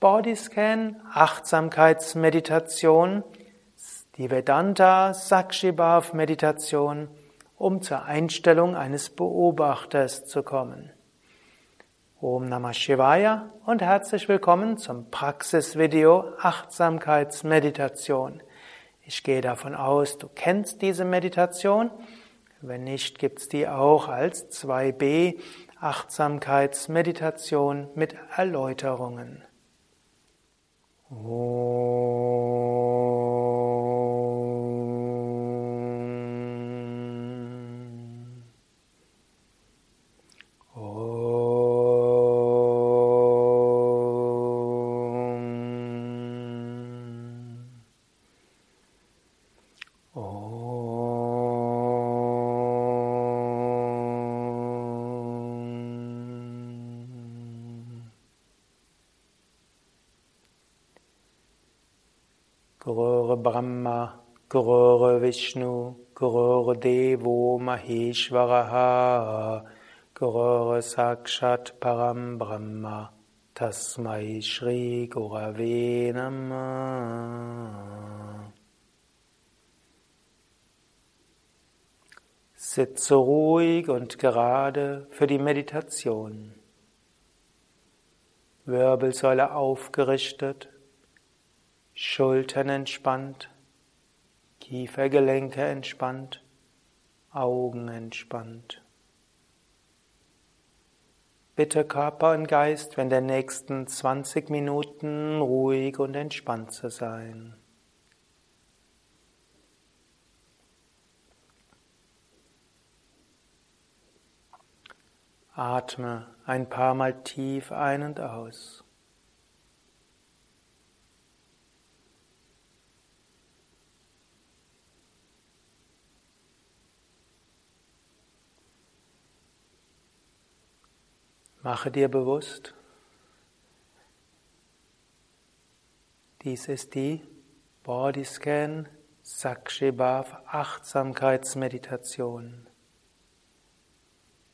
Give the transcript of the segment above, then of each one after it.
Bodyscan, Achtsamkeitsmeditation, die Vedanta Sakshibhav Meditation, um zur Einstellung eines Beobachters zu kommen. Om Namah Shivaya und herzlich willkommen zum Praxisvideo Achtsamkeitsmeditation. Ich gehe davon aus, du kennst diese Meditation. Wenn nicht, gibt's die auch als 2b Achtsamkeitsmeditation mit Erläuterungen. お Brahma, Gurur Vishnu, Gurur Devo Maheshwaraha, Gurur Sakshat Param Brahma, Tasmai Shri Gurave Namah. Sitze ruhig und gerade für die Meditation. Wirbelsäule aufgerichtet, Schultern entspannt, Kiefergelenke entspannt, Augen entspannt. Bitte Körper und Geist wenn der nächsten 20 Minuten ruhig und entspannt zu sein. Atme ein paar Mal tief ein und aus. Mache dir bewusst, dies ist die Bodyscan Sakshibhav Achtsamkeitsmeditation.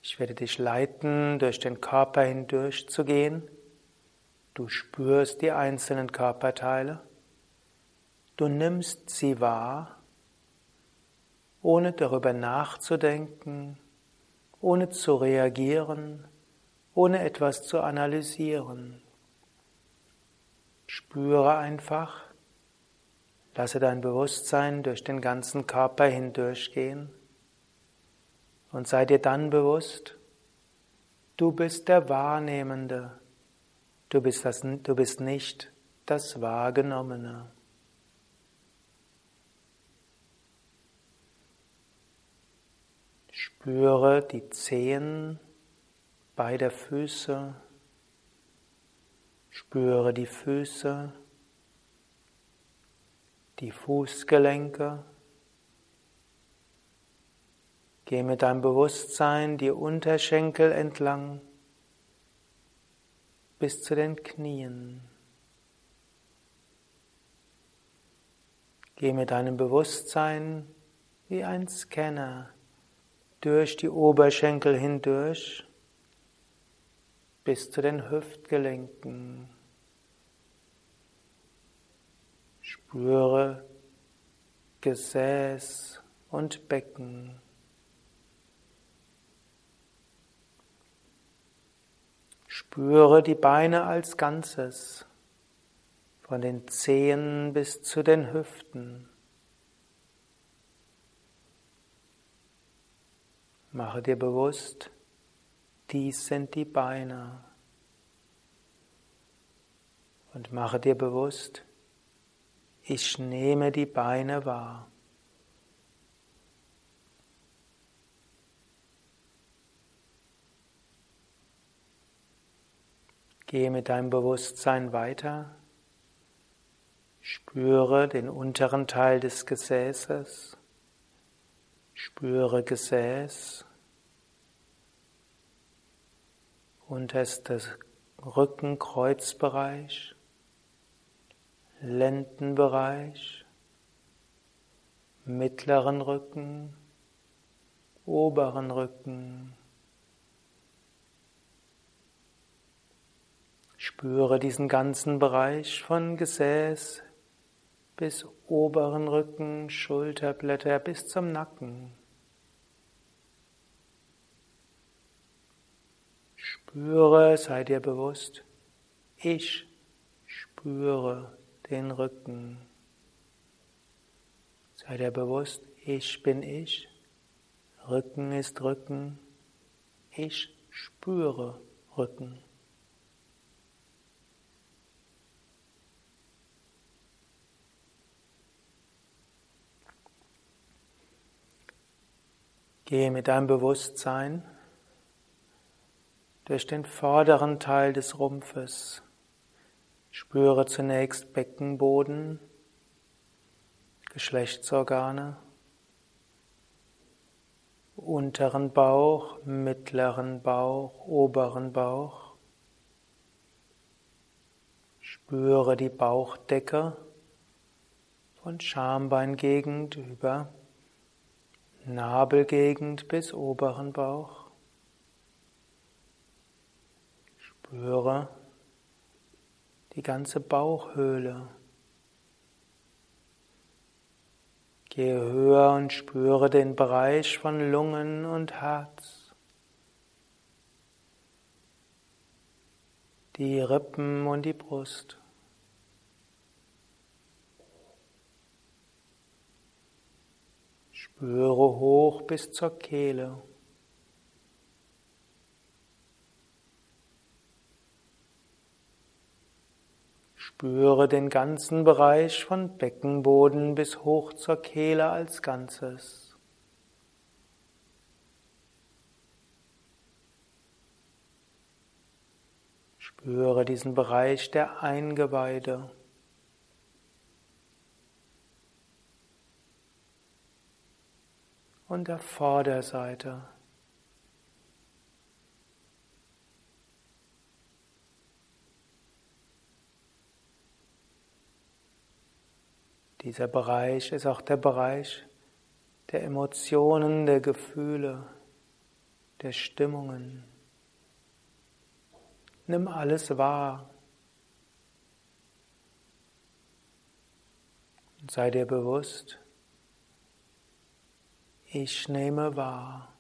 Ich werde dich leiten, durch den Körper hindurch zu gehen. Du spürst die einzelnen Körperteile. Du nimmst sie wahr, ohne darüber nachzudenken, ohne zu reagieren, ohne etwas zu analysieren. Spüre einfach, lasse dein Bewusstsein durch den ganzen Körper hindurchgehen und sei dir dann bewusst, du bist der Wahrnehmende, du bist, das, du bist nicht das Wahrgenommene. Spüre die Zehen beider Füße. Spüre die Füße, die Fußgelenke. Geh mit deinem Bewusstsein die Unterschenkel entlang bis zu den Knien. Geh mit deinem Bewusstsein wie ein Scanner durch die Oberschenkel hindurch bis zu den Hüftgelenken. Spüre Gesäß und Becken. Spüre die Beine als Ganzes, von den Zehen bis zu den Hüften. Mache dir bewusst, dies sind die Beine. Und mache dir bewusst, ich nehme die Beine wahr. Gehe mit deinem Bewusstsein weiter. Spüre den unteren Teil des Gesäßes. Spüre Gesäß. Unterstes Rückenkreuzbereich, Lendenbereich, mittleren Rücken, oberen Rücken. Spüre diesen ganzen Bereich von Gesäß bis oberen Rücken, Schulterblätter bis zum Nacken. Spüre, sei dir bewusst, ich spüre den Rücken. Sei dir bewusst, ich bin ich, Rücken ist Rücken, ich spüre Rücken. Gehe mit deinem Bewusstsein durch den vorderen Teil des Rumpfes. Spüre zunächst Beckenboden, Geschlechtsorgane, unteren Bauch, mittleren Bauch, oberen Bauch. Spüre die Bauchdecke von Schambeingegend über Nabelgegend bis oberen Bauch. Spüre die ganze Bauchhöhle. Gehe höher und spüre den Bereich von Lungen und Herz. Die Rippen und die Brust. Spüre hoch bis zur Kehle. Spüre den ganzen Bereich von Beckenboden bis hoch zur Kehle als Ganzes. Spüre diesen Bereich der Eingeweide. und der Vorderseite. Dieser Bereich ist auch der Bereich der Emotionen, der Gefühle, der Stimmungen. Nimm alles wahr. Sei dir bewusst, ich nehme wahr.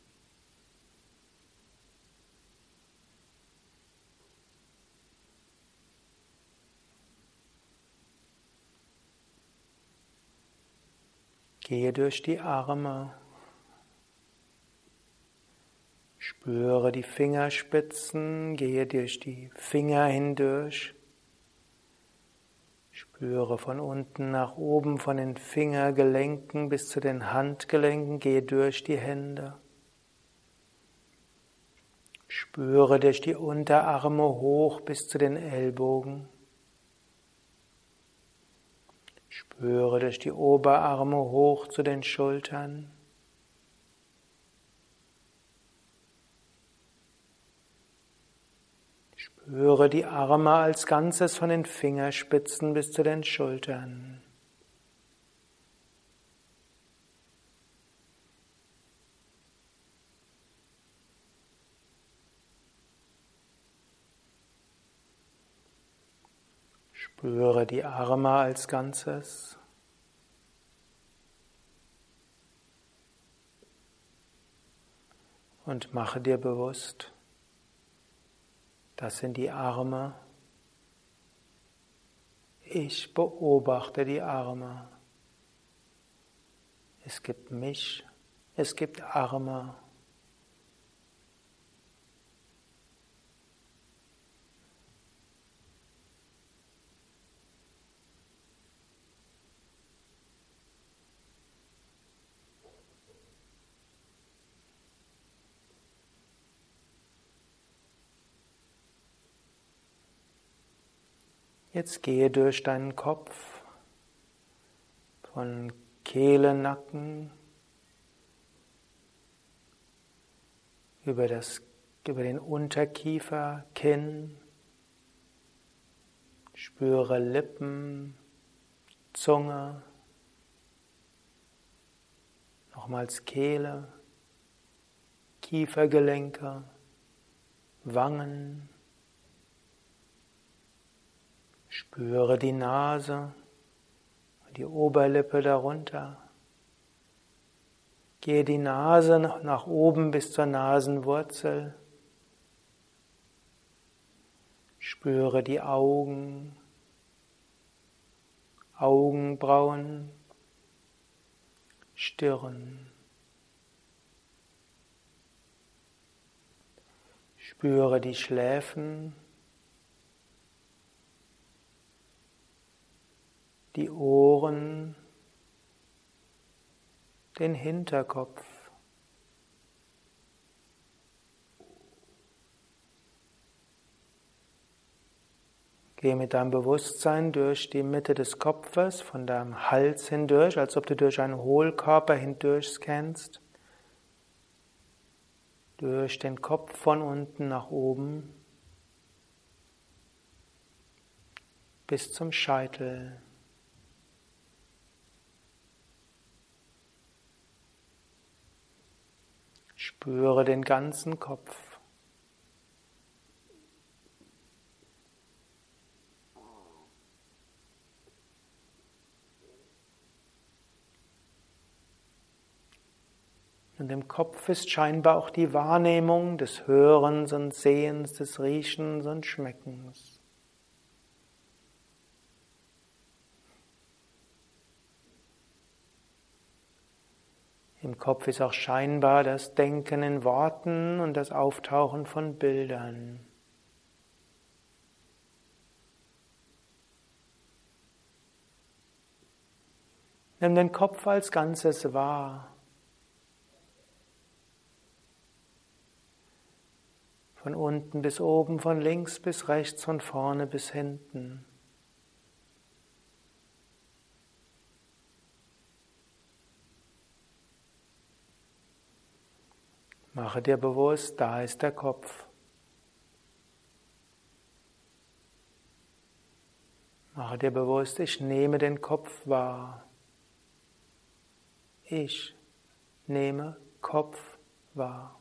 Gehe durch die Arme. Spüre die Fingerspitzen, gehe durch die Finger hindurch. Spüre von unten nach oben, von den Fingergelenken bis zu den Handgelenken, gehe durch die Hände. Spüre durch die Unterarme hoch bis zu den Ellbogen. Spüre durch die Oberarme hoch zu den Schultern. Spüre die Arme als Ganzes von den Fingerspitzen bis zu den Schultern. Spüre die Arme als Ganzes. Und mache dir bewusst, das sind die Arme. Ich beobachte die Arme. Es gibt mich, es gibt Arme. Jetzt gehe durch deinen Kopf von Kehle, Nacken über, das, über den Unterkiefer, Kinn. Spüre Lippen, Zunge, nochmals Kehle, Kiefergelenke, Wangen, Spüre die Nase die Oberlippe darunter. Gehe die Nase nach oben bis zur Nasenwurzel. Spüre die Augen, Augenbrauen, Stirn. Spüre die Schläfen, die Ohren, den Hinterkopf. Gehe mit deinem Bewusstsein durch die Mitte des Kopfes, von deinem Hals hindurch, als ob du durch einen Hohlkörper hindurch scannst durch den Kopf von unten nach oben bis zum Scheitel. Spüre den ganzen Kopf. Und im Kopf ist scheinbar auch die Wahrnehmung des Hörens und Sehens, des Riechens und Schmeckens. Im Kopf ist auch scheinbar das Denken in Worten und das Auftauchen von Bildern. Nimm den Kopf als Ganzes wahr. Von unten bis oben, von links bis rechts, von vorne bis hinten. Mache dir bewusst, da ist der Kopf. Mache dir bewusst, ich nehme den Kopf wahr. Ich nehme Kopf wahr.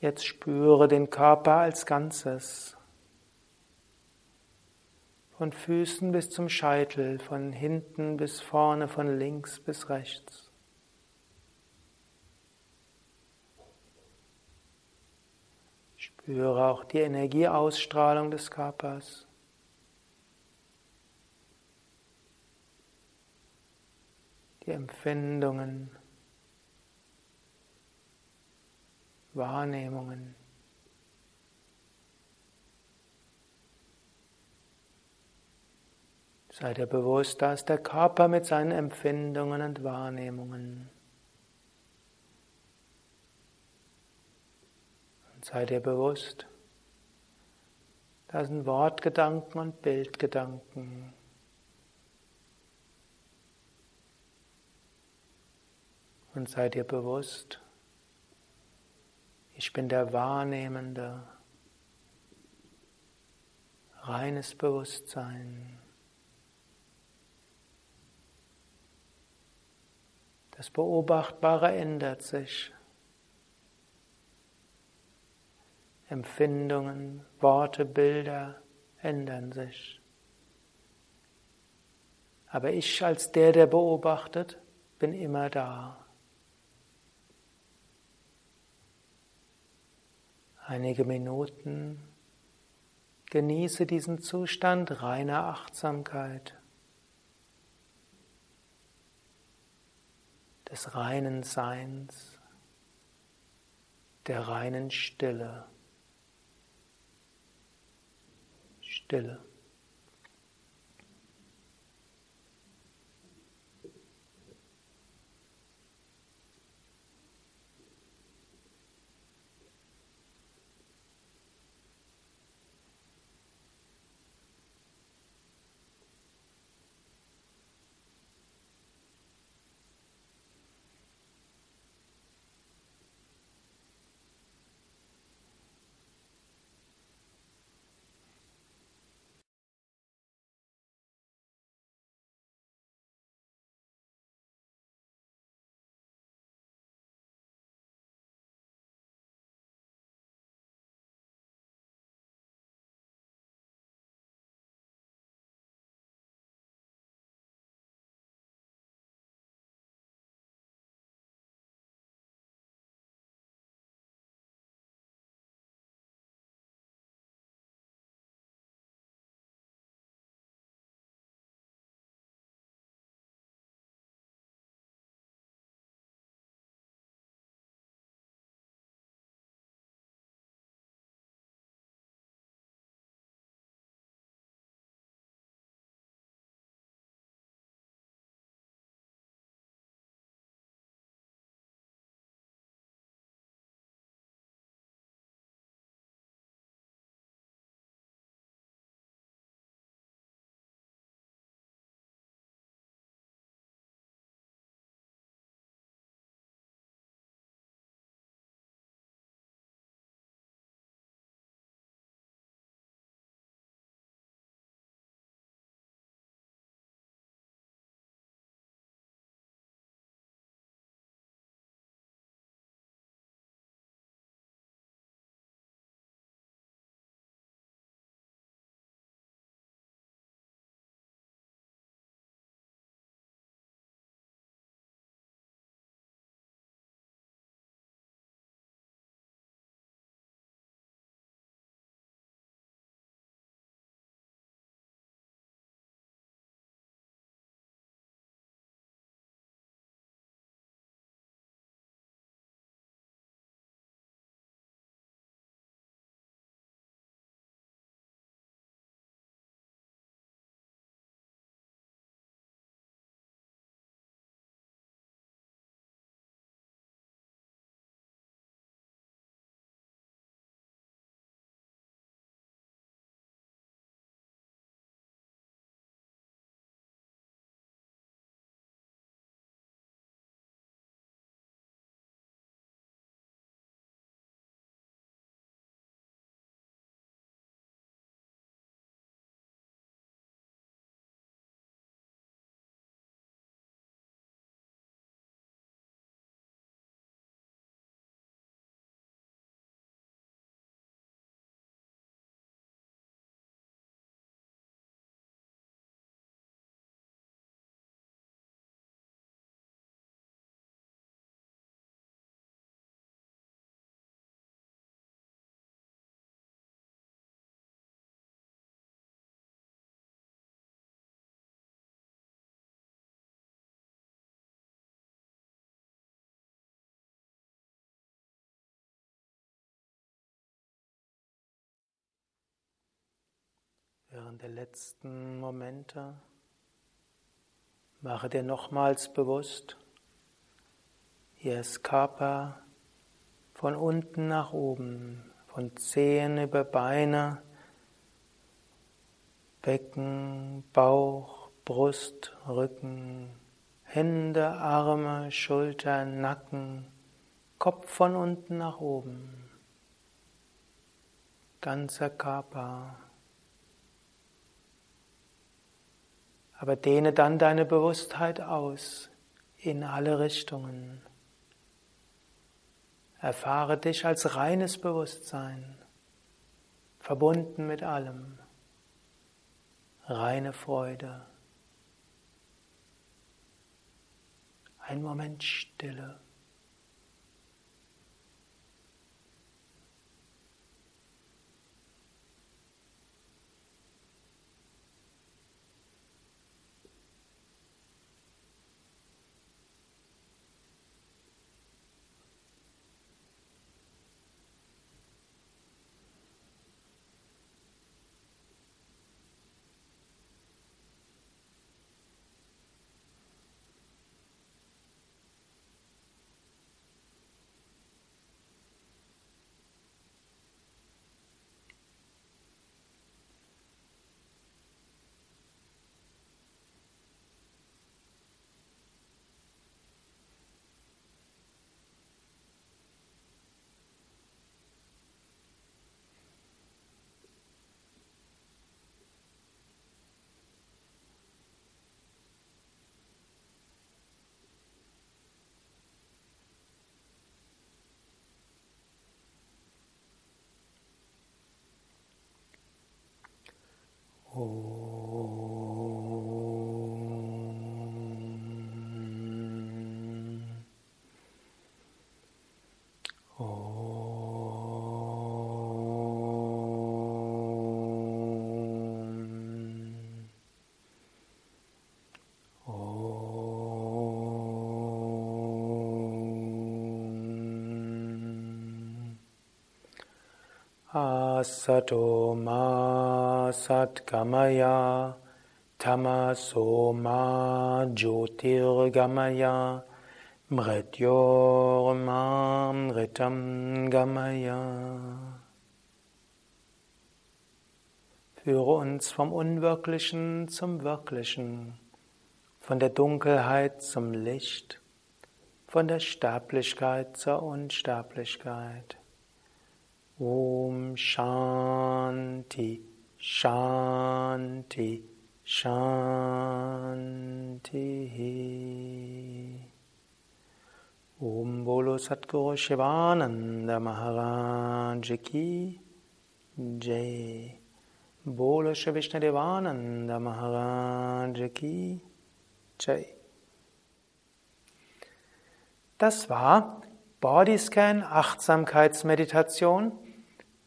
Jetzt spüre den Körper als Ganzes. Von Füßen bis zum Scheitel, von hinten bis vorne, von links bis rechts. Spüre auch die Energieausstrahlung des Körpers. Die Empfindungen. Wahrnehmungen. Sei dir bewusst, da ist der Körper mit seinen Empfindungen und Wahrnehmungen. Und sei dir bewusst, da sind Wortgedanken und Bildgedanken. Und sei dir bewusst, ich bin der Wahrnehmende. Reines Bewusstsein. Das Beobachtbare ändert sich. Empfindungen, Worte, Bilder ändern sich. Aber ich als der, der beobachtet, bin immer da. Einige Minuten genieße diesen Zustand reiner Achtsamkeit, des reinen Seins, der reinen Stille. Stille. Während der letzten Momente. Mache dir nochmals bewusst, hier ist Körper von unten nach oben, von Zehen über Beine, Becken, Bauch, Brust, Rücken, Hände, Arme, Schultern, Nacken, Kopf von unten nach oben, ganzer Körper. Aber dehne dann deine Bewusstheit aus in alle Richtungen. Erfahre dich als reines Bewusstsein, verbunden mit allem, reine Freude. Ein Moment Stille. Oh. Ma satgamaya tamaso ma jyotirgamaya mrityor ma mritam gamaya. Führe uns vom Unwirklichen zum Wirklichen, von der Dunkelheit zum Licht, von der Sterblichkeit zur Unsterblichkeit. Om Shanti, Shanti, Shanti. Om Bolo Satguru Shivananda Maharaj Ki Jai. Bolo Shri Vishnadevananda Maharaj Ki Jai. Das war Bodyscan Achtsamkeitsmeditation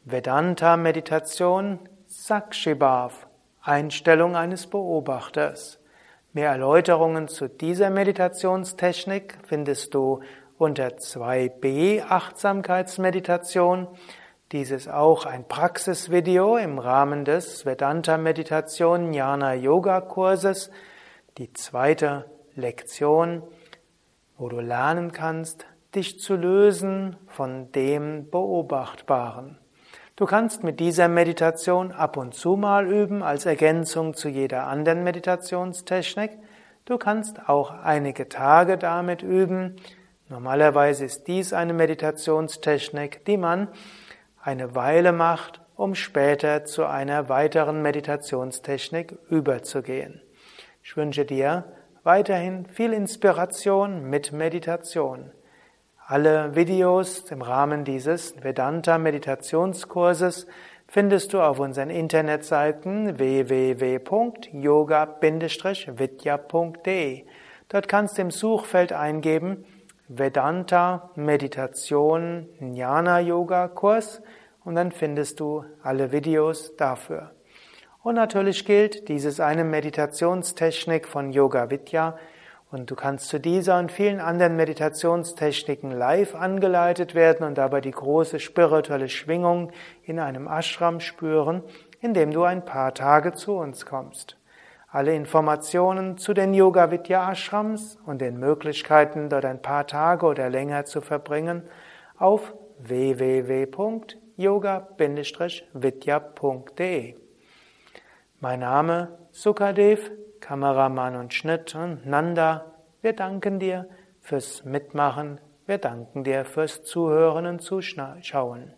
Vedanta-Meditation, Sakshibhav, Einstellung eines Beobachters. Mehr Erläuterungen zu dieser Meditationstechnik findest du unter 2b Achtsamkeitsmeditation. Dies ist auch ein Praxisvideo im Rahmen des Vedanta Meditation Jnana Yoga Kurses, die zweite Lektion, wo du lernen kannst, dich zu lösen von dem Beobachtbaren. Du kannst mit dieser Meditation ab und zu mal üben als Ergänzung zu jeder anderen Meditationstechnik. Du kannst auch einige Tage damit üben. Normalerweise ist dies eine Meditationstechnik, die man eine Weile macht, um später zu einer weiteren Meditationstechnik überzugehen. Ich wünsche dir weiterhin viel Inspiration mit Meditation. Alle Videos im Rahmen dieses Vedanta Meditationskurses findest du auf unseren Internetseiten www.yoga-vidya.de. Dort kannst du im Suchfeld eingeben Vedanta Meditation Jnana Yoga Kurs und dann findest du alle Videos dafür. Und natürlich gilt, dies ist eine Meditationstechnik von Yoga Vidya und du kannst zu dieser und vielen anderen Meditationstechniken live angeleitet werden und dabei die große spirituelle Schwingung in einem Ashram spüren, indem du ein paar Tage zu uns kommst. Alle Informationen zu den Yoga Vidya Ashrams und den Möglichkeiten, dort ein paar Tage oder länger zu verbringen, auf www.yoga-vidya.de. Mein Name Sukadev, Kameramann und Schnitt und Nanda. Wir danken dir fürs Mitmachen. Wir danken dir fürs Zuhören und Zuschauen.